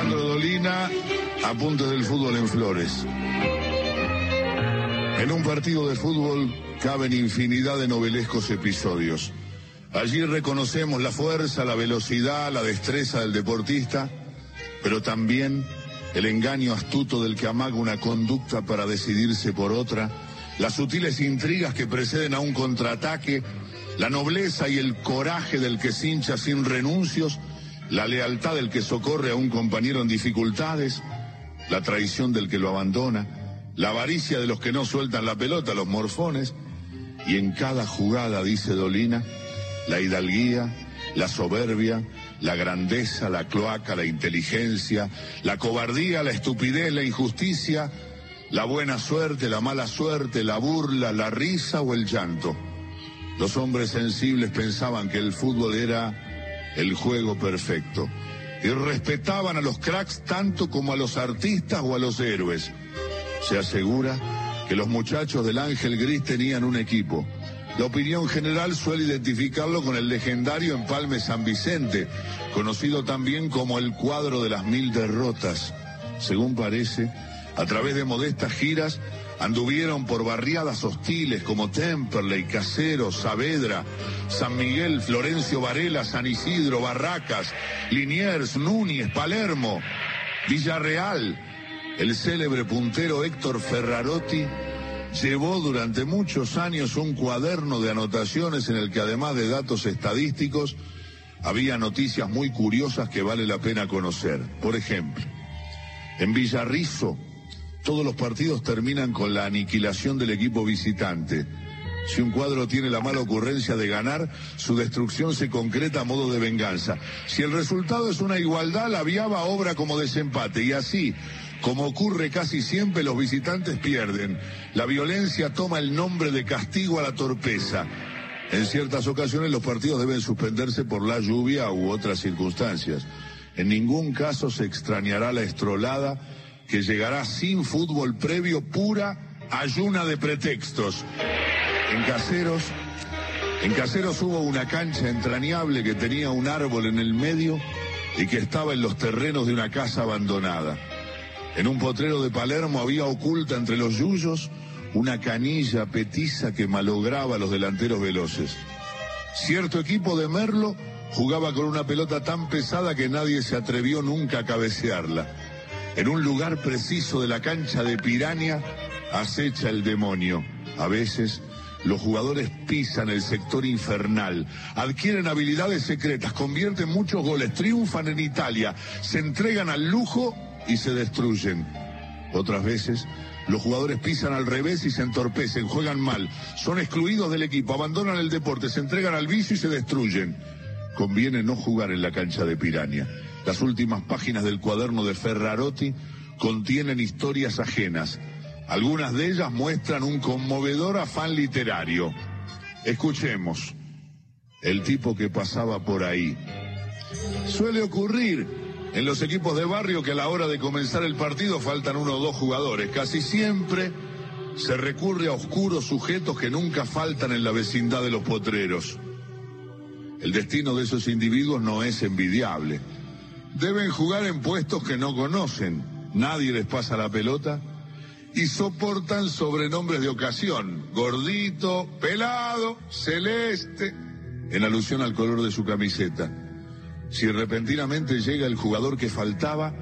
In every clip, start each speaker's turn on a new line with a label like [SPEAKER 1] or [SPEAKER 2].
[SPEAKER 1] Alejandro Dolina, apuntes del fútbol en Flores. En un partido de fútbol caben infinidad de novelescos episodios. Allí reconocemos la fuerza, la velocidad, la destreza del deportista, pero también el engaño astuto del que amaga una conducta para decidirse por otra, las sutiles intrigas que preceden a un contraataque, la nobleza y el coraje del que se hincha sin renuncios, la lealtad del que socorre a un compañero en dificultades, la traición del que lo abandona, la avaricia de los que no sueltan la pelota, los morfones, y en cada jugada, dice Dolina, la hidalguía, la soberbia, la grandeza, la cloaca, la inteligencia, la cobardía, la estupidez, la injusticia, la buena suerte, la mala suerte, la burla, la risa o el llanto. Los hombres sensibles pensaban que el fútbol era el juego perfecto y respetaban a los cracks tanto como a los artistas o a los héroes. Se asegura que los muchachos del Ángel Gris tenían un equipo la opinión general suele identificarlo con el legendario Empalme San Vicente, conocido también como el cuadro de las mil derrotas. Según parece, a través de modestas giras, anduvieron por barriadas hostiles como Temperley, Caseros, Saavedra, San Miguel, Florencio Varela, San Isidro, Barracas, Liniers, Núñez, Palermo, Villarreal, el célebre puntero Héctor Ferrarotti llevó durante muchos años un cuaderno de anotaciones en el que además de datos estadísticos había noticias muy curiosas que vale la pena conocer. Por ejemplo, en Villarrizo todos los partidos terminan con la aniquilación del equipo visitante. Si un cuadro tiene la mala ocurrencia de ganar, su destrucción se concreta a modo de venganza. Si el resultado es una igualdad, la viaba obra como desempate. Y así, como ocurre casi siempre, los visitantes pierden. La violencia toma el nombre de castigo a la torpeza. En ciertas ocasiones los partidos deben suspenderse por la lluvia u otras circunstancias. En ningún caso se extrañará la estrolada que llegará sin fútbol previo, pura ayuna de pretextos. En Caseros, en Caseros hubo una cancha entrañable que tenía un árbol en el medio y que estaba en los terrenos de una casa abandonada. En un potrero de Palermo había oculta entre los yuyos una canilla petiza que malograba a los delanteros veloces. Cierto equipo de Merlo jugaba con una pelota tan pesada que nadie se atrevió nunca a cabecearla. En un lugar preciso de la cancha de Pirania acecha el demonio. A veces los jugadores pisan el sector infernal, adquieren habilidades secretas, convierten muchos goles, triunfan en Italia, se entregan al lujo y se destruyen. Otras veces, los jugadores pisan al revés y se entorpecen, juegan mal, son excluidos del equipo, abandonan el deporte, se entregan al vicio y se destruyen. Conviene no jugar en la cancha de Pirania. Las últimas páginas del cuaderno de Ferrarotti contienen historias ajenas. Algunas de ellas muestran un conmovedor afán literario. Escuchemos. El tipo que pasaba por ahí. Suele ocurrir en los equipos de barrio que a la hora de comenzar el partido faltan uno o dos jugadores. Casi siempre se recurre a oscuros sujetos que nunca faltan en la vecindad de los potreros. El destino de esos individuos no es envidiable. Deben jugar en puestos que no conocen, nadie les pasa la pelota y soportan sobrenombres de ocasión, gordito, pelado, celeste, en alusión al color de su camiseta. Si repentinamente llega el jugador que faltaba,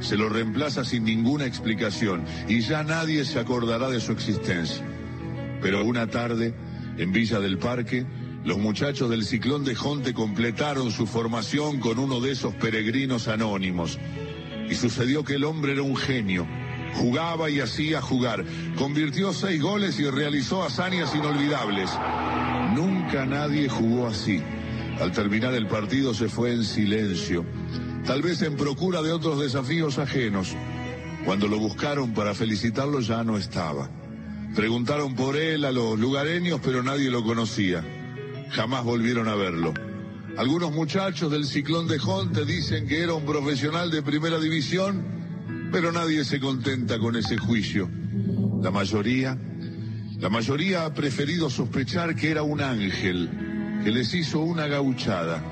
[SPEAKER 1] se lo reemplaza sin ninguna explicación y ya nadie se acordará de su existencia. Pero una tarde, en Villa del Parque, los muchachos del Ciclón de Jonte completaron su formación con uno de esos peregrinos anónimos. Y sucedió que el hombre era un genio. Jugaba y hacía jugar. Convirtió seis goles y realizó hazañas inolvidables. Nunca nadie jugó así. Al terminar el partido se fue en silencio, tal vez en procura de otros desafíos ajenos. Cuando lo buscaron para felicitarlo ya no estaba. Preguntaron por él a los lugareños, pero nadie lo conocía. Jamás volvieron a verlo. Algunos muchachos del Ciclón de Jonte dicen que era un profesional de primera división, pero nadie se contenta con ese juicio. La mayoría, la mayoría ha preferido sospechar que era un ángel que les hizo una gauchada.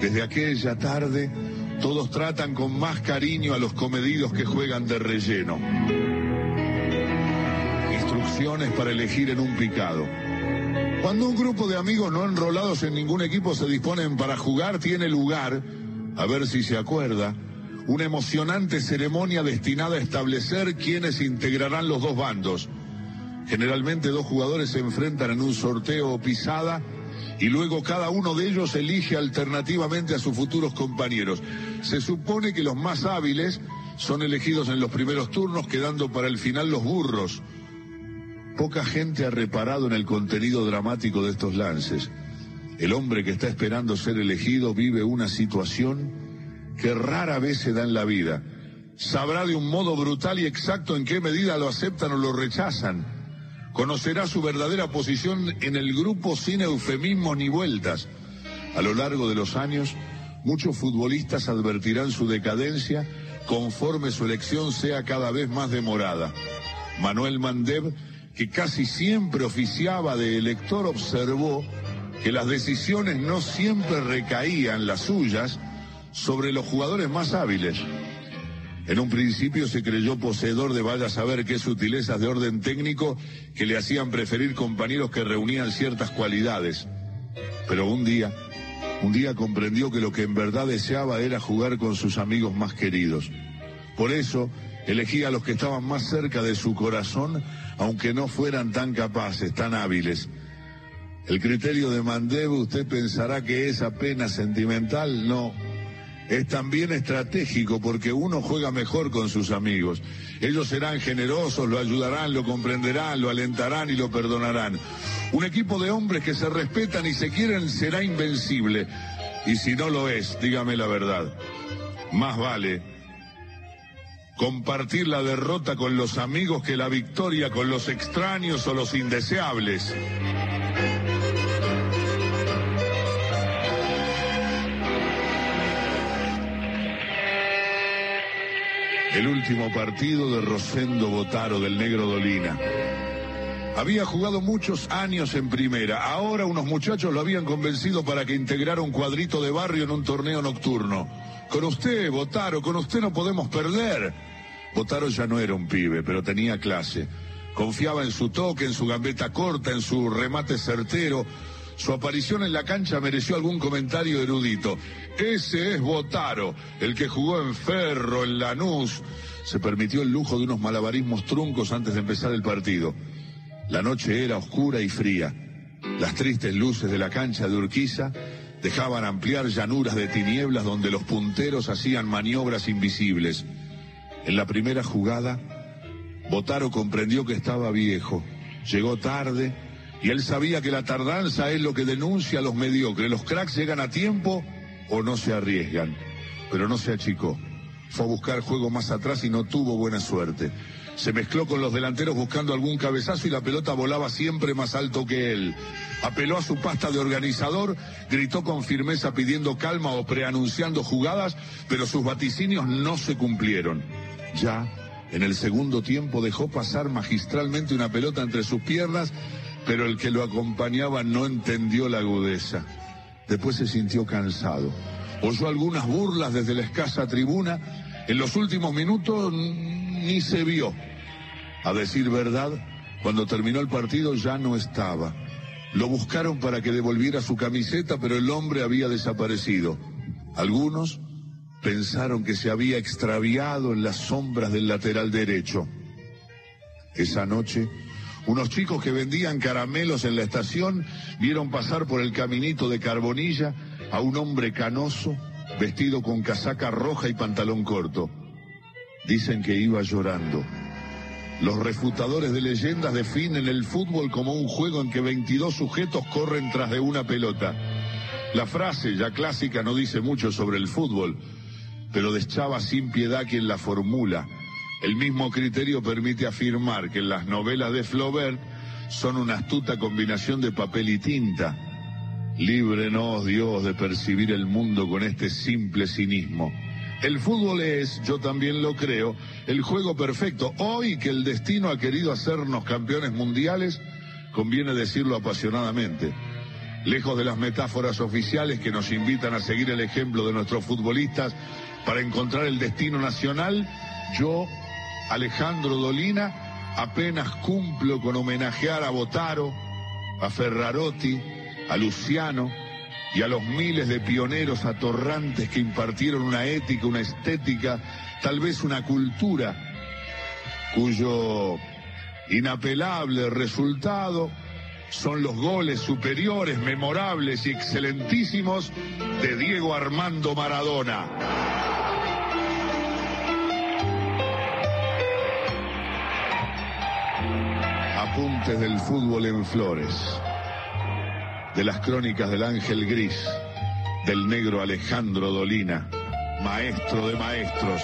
[SPEAKER 1] Desde aquella tarde, todos tratan con más cariño a los comedidos que juegan de relleno. Instrucciones para elegir en un picado. Cuando un grupo de amigos no enrolados en ningún equipo se disponen para jugar, tiene lugar, a ver si se acuerda, una emocionante ceremonia destinada a establecer quiénes integrarán los dos bandos. Generalmente dos jugadores se enfrentan en un sorteo o pisada y luego cada uno de ellos elige alternativamente a sus futuros compañeros. Se supone que los más hábiles son elegidos en los primeros turnos, quedando para el final los burros. Poca gente ha reparado en el contenido dramático de estos lances. El hombre que está esperando ser elegido vive una situación que rara vez se da en la vida. Sabrá de un modo brutal y exacto en qué medida lo aceptan o lo rechazan. Conocerá su verdadera posición en el grupo sin eufemismos ni vueltas. A lo largo de los años, muchos futbolistas advertirán su decadencia conforme su elección sea cada vez más demorada. Manuel Mandev que casi siempre oficiaba de elector, observó que las decisiones no siempre recaían, las suyas, sobre los jugadores más hábiles. En un principio se creyó poseedor de vaya saber qué sutilezas de orden técnico que le hacían preferir compañeros que reunían ciertas cualidades. Pero un día, un día comprendió que lo que en verdad deseaba era jugar con sus amigos más queridos. Por eso, elegía a los que estaban más cerca de su corazón, aunque no fueran tan capaces, tan hábiles. El criterio de Mandev, usted pensará que es apenas sentimental, no. Es también estratégico porque uno juega mejor con sus amigos. Ellos serán generosos, lo ayudarán, lo comprenderán, lo alentarán y lo perdonarán. Un equipo de hombres que se respetan y se quieren será invencible. Y si no lo es, dígame la verdad. Más vale compartir la derrota con los amigos que la victoria con los extraños o los indeseables. El último partido de Rosendo Botaro del Negro Dolina. Había jugado muchos años en primera. Ahora unos muchachos lo habían convencido para que integrara un cuadrito de barrio en un torneo nocturno. Con usted, Botaro, con usted no podemos perder. Botaro ya no era un pibe, pero tenía clase. Confiaba en su toque, en su gambeta corta, en su remate certero. Su aparición en la cancha mereció algún comentario erudito. Ese es Botaro, el que jugó en Ferro, en Lanús. Se permitió el lujo de unos malabarismos truncos antes de empezar el partido. La noche era oscura y fría. Las tristes luces de la cancha de Urquiza dejaban ampliar llanuras de tinieblas donde los punteros hacían maniobras invisibles. En la primera jugada, Botaro comprendió que estaba viejo, llegó tarde y él sabía que la tardanza es lo que denuncia a los mediocres. Los cracks llegan a tiempo o no se arriesgan, pero no se achicó. Fue a buscar juego más atrás y no tuvo buena suerte. Se mezcló con los delanteros buscando algún cabezazo y la pelota volaba siempre más alto que él. Apeló a su pasta de organizador, gritó con firmeza pidiendo calma o preanunciando jugadas, pero sus vaticinios no se cumplieron. Ya, en el segundo tiempo dejó pasar magistralmente una pelota entre sus piernas, pero el que lo acompañaba no entendió la agudeza. Después se sintió cansado. Oyó algunas burlas desde la escasa tribuna. En los últimos minutos ni se vio. A decir verdad, cuando terminó el partido ya no estaba. Lo buscaron para que devolviera su camiseta, pero el hombre había desaparecido. Algunos pensaron que se había extraviado en las sombras del lateral derecho. Esa noche, unos chicos que vendían caramelos en la estación vieron pasar por el caminito de Carbonilla a un hombre canoso, vestido con casaca roja y pantalón corto. Dicen que iba llorando. Los refutadores de leyendas definen el fútbol como un juego en que 22 sujetos corren tras de una pelota. La frase, ya clásica, no dice mucho sobre el fútbol, pero deschaba sin piedad quien la formula. El mismo criterio permite afirmar que las novelas de Flaubert son una astuta combinación de papel y tinta. Líbrenos, Dios, de percibir el mundo con este simple cinismo. El fútbol es, yo también lo creo, el juego perfecto. Hoy que el destino ha querido hacernos campeones mundiales, conviene decirlo apasionadamente. lejos de las metáforas oficiales que nos invitan a seguir el ejemplo de nuestros futbolistas para encontrar el destino nacional, yo, Alejandro Dolina, apenas cumplo con homenajear a Botaro, a Ferrarotti, a Luciano y a los miles de pioneros atorrantes que impartieron una ética, una estética, tal vez una cultura, cuyo inapelable resultado son los goles superiores, memorables y excelentísimos de Diego Armando Maradona. Apuntes del fútbol en flores, de las crónicas del Ángel Gris, del negro Alejandro Dolina, maestro de maestros